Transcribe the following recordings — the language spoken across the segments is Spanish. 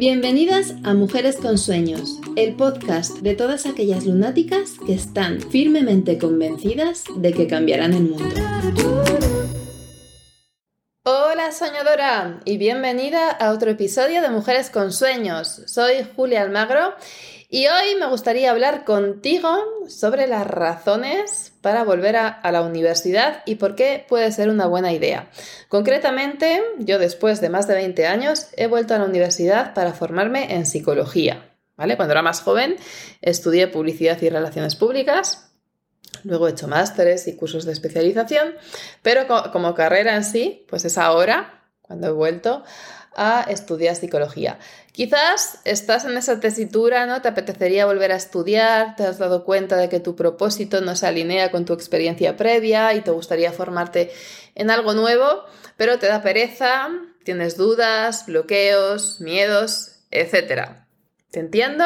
Bienvenidas a Mujeres con Sueños, el podcast de todas aquellas lunáticas que están firmemente convencidas de que cambiarán el mundo. Hola soñadora y bienvenida a otro episodio de Mujeres con Sueños. Soy Julia Almagro y hoy me gustaría hablar contigo sobre las razones para volver a, la universidad y por qué puede ser una buena idea. Concretamente, yo después de más de 20 años he vuelto a la universidad para formarme en psicología. ¿vale? Cuando era más joven estudié publicidad y relaciones públicas, luego he hecho másteres y cursos de especialización, pero como carrera en sí, pues es ahora, cuando he vuelto, a estudiar psicología. Quizás estás en esa tesitura, ¿no? Te apetecería volver a estudiar, te has dado cuenta de que tu propósito no se alinea con tu experiencia previa y te gustaría formarte en algo nuevo, pero te da pereza, tienes dudas, bloqueos, miedos, etc. ¿Te entiendo?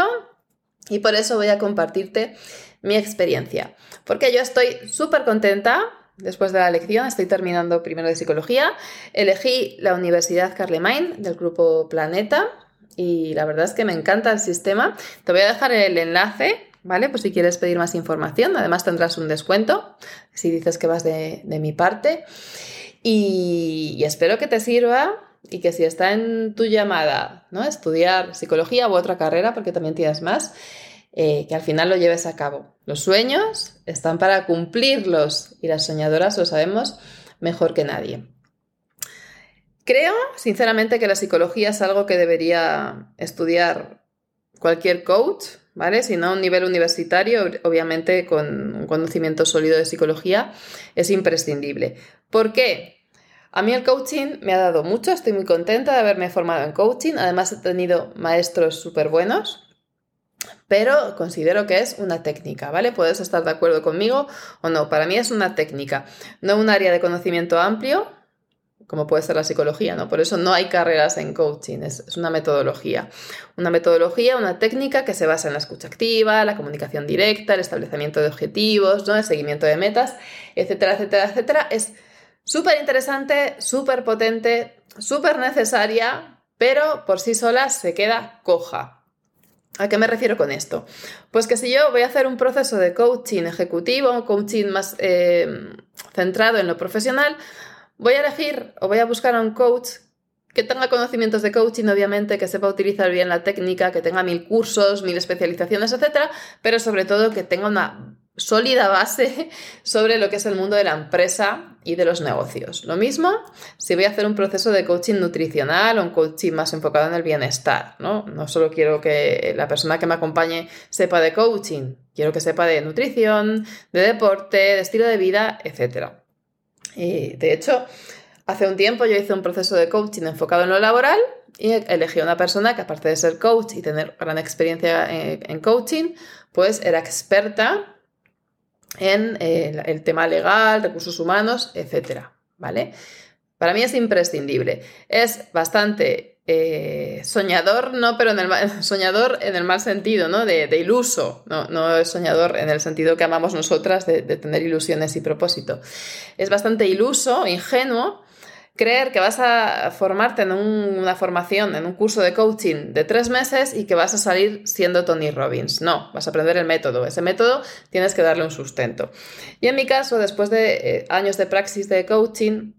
Y por eso voy a compartirte mi experiencia. Porque yo estoy súper contenta Después de la lección, estoy terminando primero de psicología. Elegí la Universidad Carlemagne del grupo Planeta y la verdad es que me encanta el sistema. Te voy a dejar el enlace, ¿vale? Pues si quieres pedir más información. Además tendrás un descuento si dices que vas de, mi parte. Y, y, espero que te sirva y que si está en tu llamada, ¿no? Estudiar psicología u otra carrera, porque también tienes más, eh, que al final lo lleves a cabo. Los sueños están para cumplirlos y las soñadoras lo sabemos mejor que nadie. Creo, sinceramente, que la psicología es algo que debería estudiar cualquier coach, ¿vale? Si no a un nivel universitario, obviamente con un conocimiento sólido de psicología es imprescindible. ¿Por qué? A mí el coaching me ha dado mucho, estoy muy contenta de haberme formado en coaching, además he tenido maestros súper buenos, pero considero que es una técnica, ¿vale? Puedes estar de acuerdo conmigo o no. Para mí es una técnica, no un área de conocimiento amplio, como puede ser la psicología, ¿no? Por eso no hay carreras en coaching, es, una metodología. Una metodología, una técnica que se basa en la escucha activa, la comunicación directa, el establecimiento de objetivos, ¿no? El seguimiento de metas, etcétera, etcétera, etcétera. Es súper interesante, súper potente, súper necesaria, pero por sí sola se queda coja. ¿A qué me refiero con esto? Pues que si yo voy a hacer un proceso de coaching ejecutivo, coaching más eh, centrado en lo profesional, voy a elegir o voy a buscar a un coach que tenga conocimientos de coaching, obviamente, que sepa utilizar bien la técnica, que tenga mil cursos, mil especializaciones, etcétera, pero sobre todo que tenga una sólida base sobre lo que es el mundo de la empresa y de los negocios. Lo mismo si voy a hacer un proceso de coaching nutricional o un coaching más enfocado en el bienestar, ¿no? No solo quiero que la persona que me acompañe sepa de coaching, quiero que sepa de nutrición, de deporte, de estilo de vida, etc. Y de hecho, hace un tiempo yo hice un proceso de coaching enfocado en lo laboral y elegí a una persona que aparte de ser coach y tener gran experiencia en coaching, pues era experta en eh, el tema legal, recursos humanos, etcétera, ¿vale? Para mí es imprescindible. Es bastante eh, soñador, no, pero en el soñador en el mal sentido, ¿no? De, iluso, no, no, es soñador en el sentido que amamos nosotras de, de tener ilusiones y propósito. Es bastante iluso, ingenuo, creer que vas a formarte en una formación, en un curso de coaching de tres meses y que vas a salir siendo Tony Robbins. No, vas a aprender el método. Ese método tienes que darle un sustento. Y en mi caso, después de eh, años de praxis de coaching,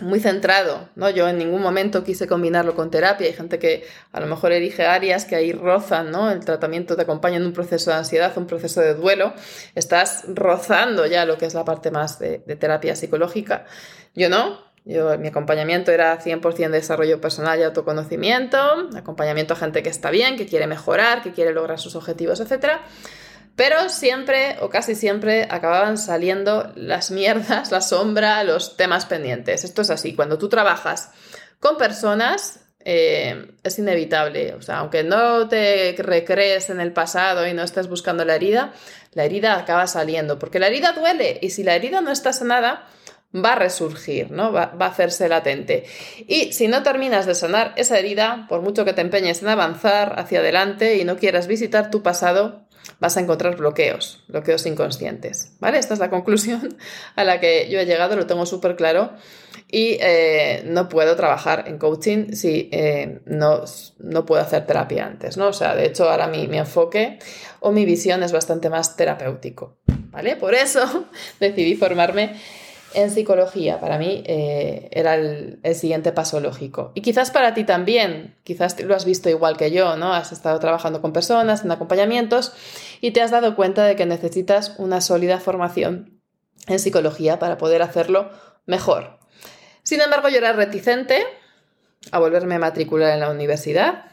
muy centrado, ¿no? Yo en ningún momento quise combinarlo con terapia. Hay gente que a lo mejor elige áreas que ahí rozan, ¿no? El tratamiento te acompaña en un proceso de ansiedad, un proceso de duelo. Estás rozando ya lo que es la parte más de terapia psicológica. Yo no, mi acompañamiento era 100% desarrollo personal y autoconocimiento, acompañamiento a gente que está bien, que quiere mejorar, que quiere lograr sus objetivos, etc. Pero siempre o casi siempre acababan saliendo las mierdas, la sombra, los temas pendientes. Esto es así. Cuando tú trabajas con personas, eh, es inevitable. O sea, aunque no te recrees en el pasado y no estés buscando la herida, la herida acaba saliendo. Porque la herida duele. Y si la herida no está sanada, va a resurgir, ¿no? Va, a hacerse latente. Y si no terminas de sanar esa herida, por mucho que te empeñes en avanzar hacia adelante y no quieras visitar tu pasado, vas a encontrar bloqueos, bloqueos inconscientes, ¿vale? Esta es la conclusión a la que yo he llegado, lo tengo súper claro. y eh, no puedo trabajar en coaching si eh, no, no, puedo hacer terapia antes, ¿no? O sea, de hecho ahora mi, mi enfoque o mi visión es bastante más terapéutico, ¿vale? Por eso decidí formarme en psicología. Para mí eh, era el, siguiente paso lógico. Y quizás para ti también, quizás lo has visto igual que yo, ¿no? Has estado trabajando con personas, en acompañamientos y te has dado cuenta de que necesitas una sólida formación en psicología para poder hacerlo mejor. Sin embargo, yo era reticente a volverme a matricular en la universidad.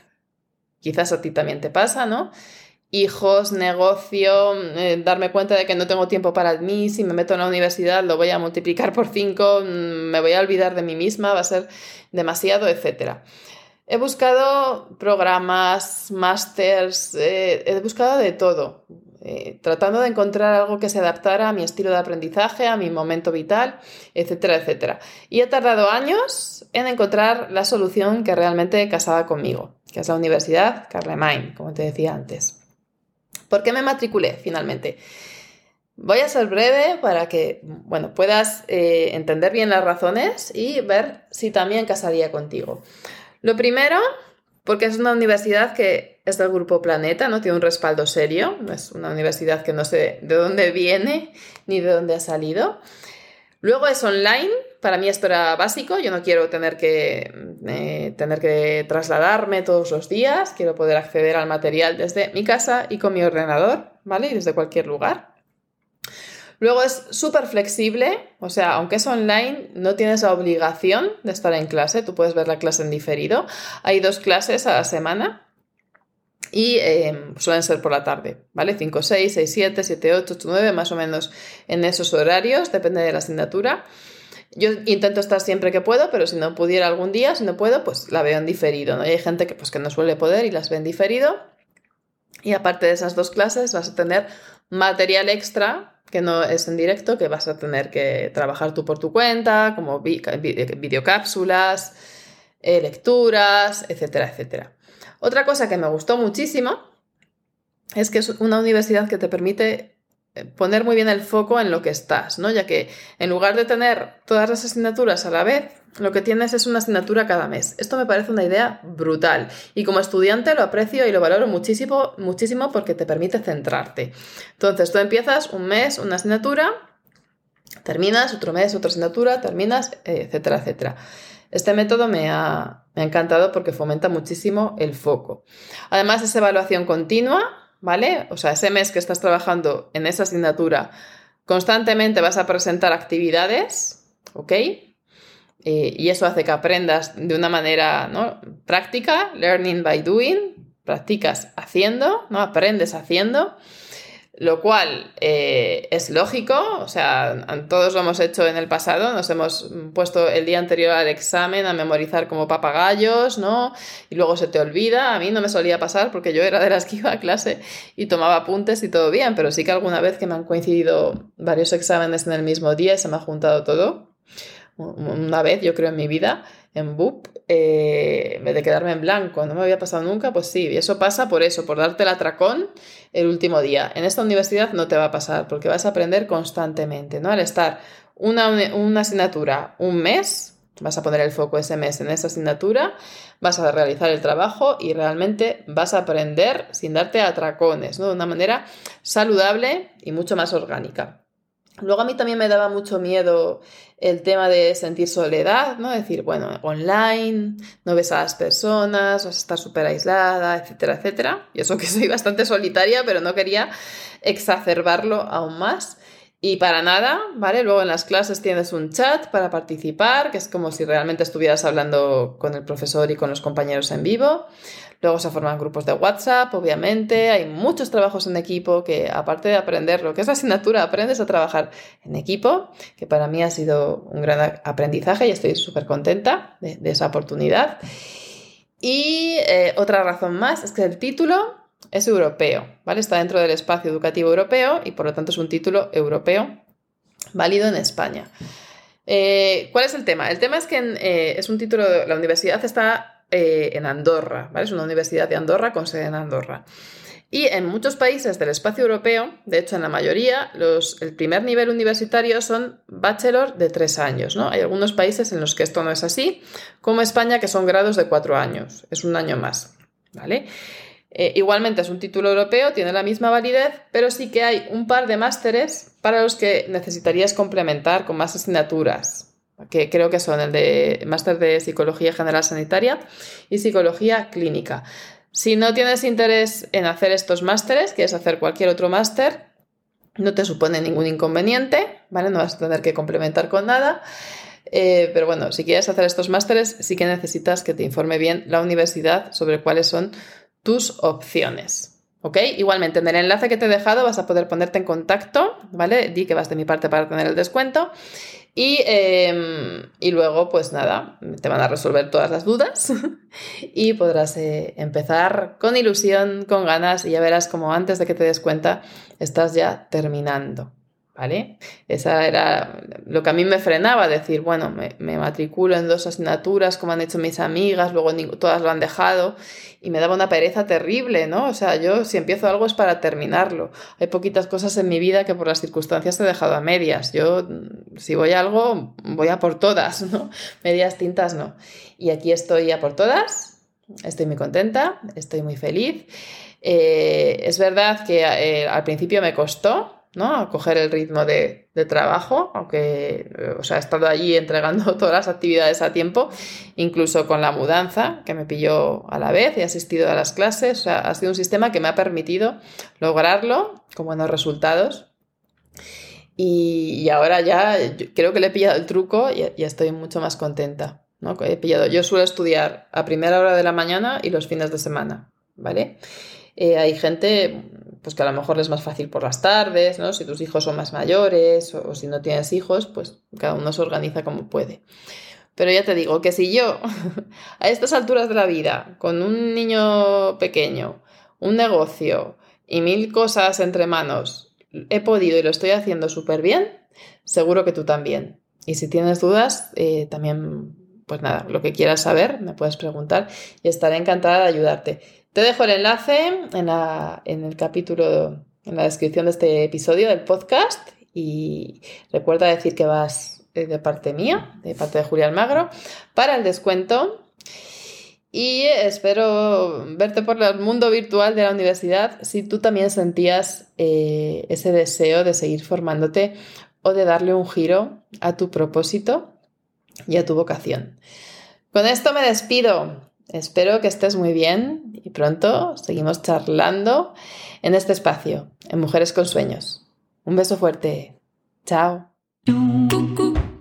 Quizás a ti también te pasa, ¿no? Hijos, negocio, eh, darme cuenta de que no tengo tiempo para mí, si me meto en la universidad lo voy a multiplicar por cinco, mm, me voy a olvidar de mí misma, va a ser demasiado, etc. He buscado programas, másters, eh, he buscado de todo, eh, tratando de encontrar algo que se adaptara a mi estilo de aprendizaje, a mi momento vital, etcétera, etcétera. Y he tardado años en encontrar la solución que realmente casaba conmigo, que es la Universidad Carlemagne, como te decía antes. ¿Por qué me matriculé finalmente? Voy a ser breve para que bueno, puedas eh, entender bien las razones y ver si también casaría contigo. Lo primero, porque es una universidad que es del grupo Planeta, no tiene un respaldo serio, es una universidad que no sé de dónde viene ni de dónde ha salido. Luego es online, para mí esto era básico, yo no quiero tener que, eh, tener que trasladarme todos los días, quiero poder acceder al material desde mi casa y con mi ordenador, ¿vale? Y desde cualquier lugar. Luego es súper flexible, o sea, aunque es online, no tienes la obligación de estar en clase, tú puedes ver la clase en diferido. Hay dos clases a la semana y eh, suelen ser por la tarde, ¿vale? 5, 6, 6, 7, 7, 8, 8, 9, más o menos en esos horarios, depende de la asignatura. Yo intento estar siempre que puedo, pero si no pudiera algún día, si no puedo, pues la veo en diferido, ¿no? Y hay gente que, pues, que no suele poder y las ve en diferido. Y aparte de esas dos clases, vas a tener material extra que no es en directo, que vas a tener que trabajar tú por tu cuenta, como videocápsulas, eh, lecturas, etcétera, etcétera. Otra cosa que me gustó muchísimo es que es una universidad que te permite poner muy bien el foco en lo que estás, ¿no? Ya que en lugar de tener todas las asignaturas a la vez, lo que tienes es una asignatura cada mes. Esto me parece una idea brutal y como estudiante lo aprecio y lo valoro muchísimo, muchísimo porque te permite centrarte. Entonces, tú empiezas un mes, una asignatura, terminas otro mes, otra asignatura, terminas, etcétera, etcétera. Este método me ha, me ha encantado porque fomenta muchísimo el foco. Además, es evaluación continua, ¿vale? O sea, ese mes que estás trabajando en esa asignatura, constantemente vas a presentar actividades, ¿ok? Eh, y eso hace que aprendas de una manera ¿no? práctica, learning by doing, practicas haciendo, ¿no? Aprendes haciendo lo cual eh, es lógico, o sea, todos lo hemos hecho en el pasado, nos hemos puesto el día anterior al examen a memorizar como papagayos, ¿no? Y luego se te olvida, a mí no me solía pasar porque yo era de las que iba a clase y tomaba apuntes y todo bien, pero sí que alguna vez que me han coincidido varios exámenes en el mismo día y se me ha juntado todo, una vez yo creo en mi vida, en BUP, eh, de quedarme en blanco, no me había pasado nunca, pues sí, y eso pasa por eso, por darte el atracón el último día. En esta universidad no te va a pasar porque vas a aprender constantemente, ¿no? Al estar una, una asignatura un mes, vas a poner el foco ese mes en esa asignatura, vas a realizar el trabajo y realmente vas a aprender sin darte atracones, ¿no? De una manera saludable y mucho más orgánica. Luego a mí también me daba mucho miedo el tema de sentir soledad, ¿no? Decir, bueno, online, no ves a las personas, vas a estar súper aislada, etcétera, etcétera. Y eso que soy bastante solitaria, pero no quería exacerbarlo aún más. Y para nada, ¿vale? Luego en las clases tienes un chat para participar, que es como si realmente estuvieras hablando con el profesor y con los compañeros en vivo. Luego se forman grupos de WhatsApp, obviamente. Hay muchos trabajos en equipo que, aparte de aprender lo que es la asignatura, aprendes a trabajar en equipo, que para mí ha sido un gran aprendizaje y estoy súper contenta de, esa oportunidad. Y eh, otra razón más es que el título es europeo, ¿vale? Está dentro del espacio educativo europeo y por lo tanto es un título europeo válido en España. Eh, ¿Cuál es el tema? El tema es que eh, es un título, la universidad está eh, en Andorra, ¿vale? Es una universidad de Andorra con sede en Andorra. Y en muchos países del espacio europeo, de hecho en la mayoría, el primer nivel universitario son bachelor de tres años. ¿no? Hay algunos países en los que esto no es así, como España, que son grados de cuatro años, es un año más. ¿vale? Eh, igualmente es un título europeo, tiene la misma validez, pero sí que hay un par de másteres para los que necesitarías complementar con más asignaturas, que creo que son el de máster de Psicología General Sanitaria y Psicología Clínica. Si no tienes interés en hacer estos másteres, quieres hacer cualquier otro máster, no te supone ningún inconveniente, ¿vale? No vas a tener que complementar con nada. Eh, pero bueno, si quieres hacer estos másteres, sí que necesitas que te informe bien la universidad sobre cuáles son tus opciones. ¿Ok? Igualmente en el enlace que te he dejado vas a poder ponerte en contacto, ¿vale? Di que vas de mi parte para tener el descuento. Y, em, y, luego, pues nada, te van a resolver todas las dudas y podrás eh, empezar con ilusión, con ganas y ya verás como antes de que te des cuenta estás ya terminando. ¿Vale? Esa era lo que a mí me frenaba, decir, bueno, me, matriculo en dos asignaturas como han hecho mis amigas, luego todas lo han dejado y me daba una pereza terrible, ¿no? O sea, yo si empiezo algo es para terminarlo. Hay poquitas cosas en mi vida que por las circunstancias he dejado a medias. Yo, si voy a algo, voy a por todas, ¿no? Medias tintas no. Y aquí estoy a por todas, estoy muy contenta, estoy muy feliz. Eh, es verdad que eh, al principio me costó, ¿no? A coger el ritmo de, trabajo, aunque o sea, he estado allí entregando todas las actividades a tiempo, incluso con la mudanza, que me pilló a la vez, he asistido a las clases, ha sido un sistema que me ha permitido lograrlo con buenos resultados. Y, ahora ya creo que le he pillado el truco y, y estoy mucho más contenta. ¿no? He pillado, yo suelo estudiar a primera hora de la mañana y los fines de semana, ¿vale? Eh, hay gente pues que a lo mejor es más fácil por las tardes, ¿no? Si tus hijos son más mayores o, si no tienes hijos, pues cada uno se organiza como puede. Pero ya te digo que si yo a estas alturas de la vida, con un niño pequeño, un negocio y mil cosas entre manos, he podido y lo estoy haciendo súper bien, seguro que tú también. Y si tienes dudas, eh, también, pues nada, lo que quieras saber, me puedes preguntar y estaré encantada de ayudarte. Te dejo el enlace en, el capítulo, en la descripción de este episodio del podcast y recuerda decir que vas eh, de parte mía, de parte de Julia Almagro, para el descuento. Y espero verte por el mundo virtual de la universidad si tú también sentías eh, ese deseo de seguir formándote o de darle un giro a tu propósito y a tu vocación. Con esto me despido. Espero que estés muy bien y pronto seguimos charlando en este espacio, en Mujeres con Sueños. Un beso fuerte. Chao.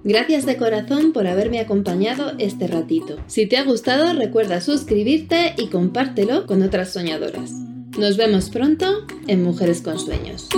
Gracias de corazón por haberme acompañado este ratito. Si te ha gustado, recuerda suscribirte y compártelo con otras soñadoras. Nos vemos pronto en Mujeres con Sueños.